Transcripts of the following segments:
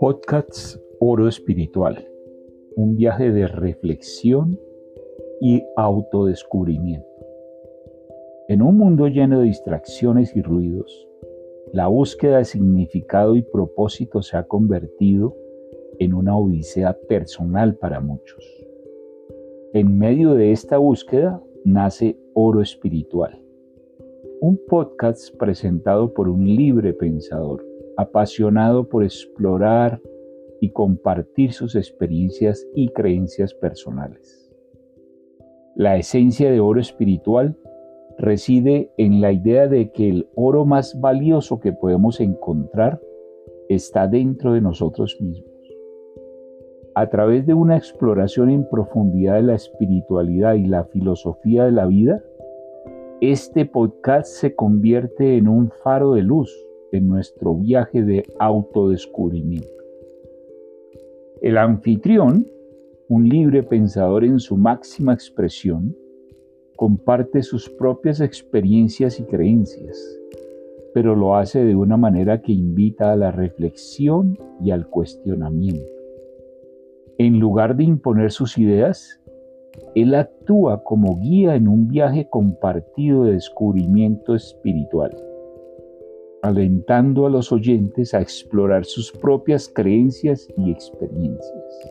Podcasts Oro Espiritual, un viaje de reflexión y autodescubrimiento. En un mundo lleno de distracciones y ruidos, la búsqueda de significado y propósito se ha convertido en una odisea personal para muchos. En medio de esta búsqueda nace Oro Espiritual, un podcast presentado por un libre pensador apasionado por explorar y compartir sus experiencias y creencias personales. La esencia de oro espiritual reside en la idea de que el oro más valioso que podemos encontrar está dentro de nosotros mismos. A través de una exploración en profundidad de la espiritualidad y la filosofía de la vida, este podcast se convierte en un faro de luz en nuestro viaje de autodescubrimiento. El anfitrión, un libre pensador en su máxima expresión, comparte sus propias experiencias y creencias, pero lo hace de una manera que invita a la reflexión y al cuestionamiento. En lugar de imponer sus ideas, él actúa como guía en un viaje compartido de descubrimiento espiritual alentando a los oyentes a explorar sus propias creencias y experiencias.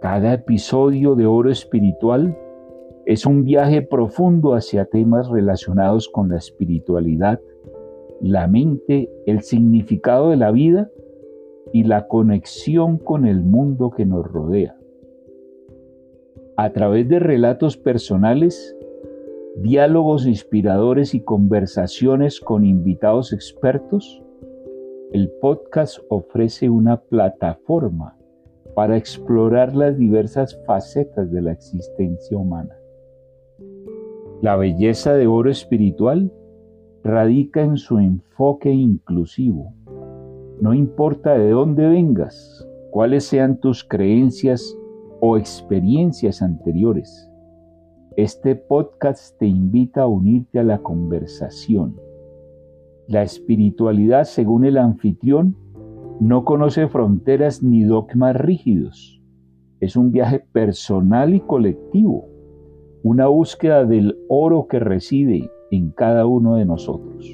Cada episodio de Oro Espiritual es un viaje profundo hacia temas relacionados con la espiritualidad, la mente, el significado de la vida y la conexión con el mundo que nos rodea. A través de relatos personales, diálogos inspiradores y conversaciones con invitados expertos, el podcast ofrece una plataforma para explorar las diversas facetas de la existencia humana. La belleza de oro espiritual radica en su enfoque inclusivo. No importa de dónde vengas, cuáles sean tus creencias o experiencias anteriores este podcast te invita a unirte a la conversación. La espiritualidad, según el anfitrión, no conoce fronteras ni dogmas rígidos. Es un viaje personal y colectivo, una búsqueda del oro que reside en cada uno de nosotros.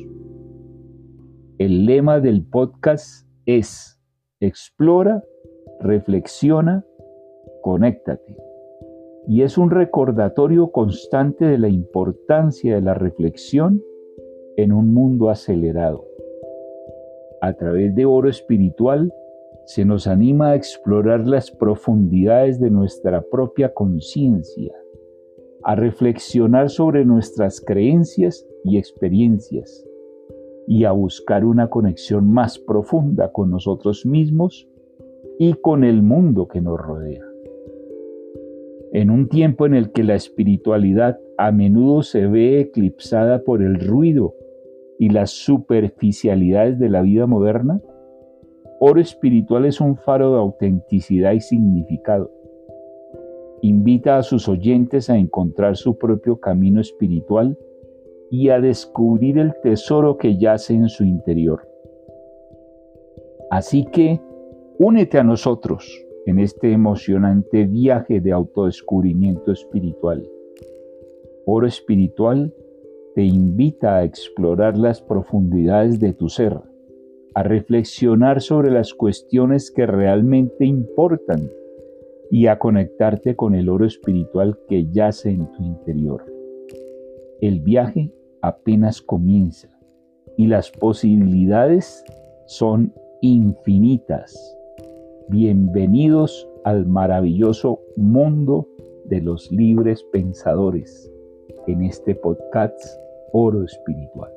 El lema del podcast es explora, reflexiona, conéctate y es un recordatorio constante de la importancia de la reflexión en un mundo acelerado. A través de oro espiritual se nos anima a explorar las profundidades de nuestra propia conciencia, a reflexionar sobre nuestras creencias y experiencias y a buscar una conexión más profunda con nosotros mismos y con el mundo que nos rodea. En un tiempo en el que la espiritualidad a menudo se ve eclipsada por el ruido y las superficialidades de la vida moderna, Oro Espiritual es un faro de autenticidad y significado. Invita a sus oyentes a encontrar su propio camino espiritual y a descubrir el tesoro que yace en su interior. Así que, únete a nosotros en este emocionante viaje de autodescubrimiento espiritual. Oro espiritual te invita a explorar las profundidades de tu ser, a reflexionar sobre las cuestiones que realmente importan y a conectarte con el oro espiritual que yace en tu interior. El viaje apenas comienza y las posibilidades son infinitas. Bienvenidos al maravilloso mundo de los libres pensadores en este podcast Oro Espiritual.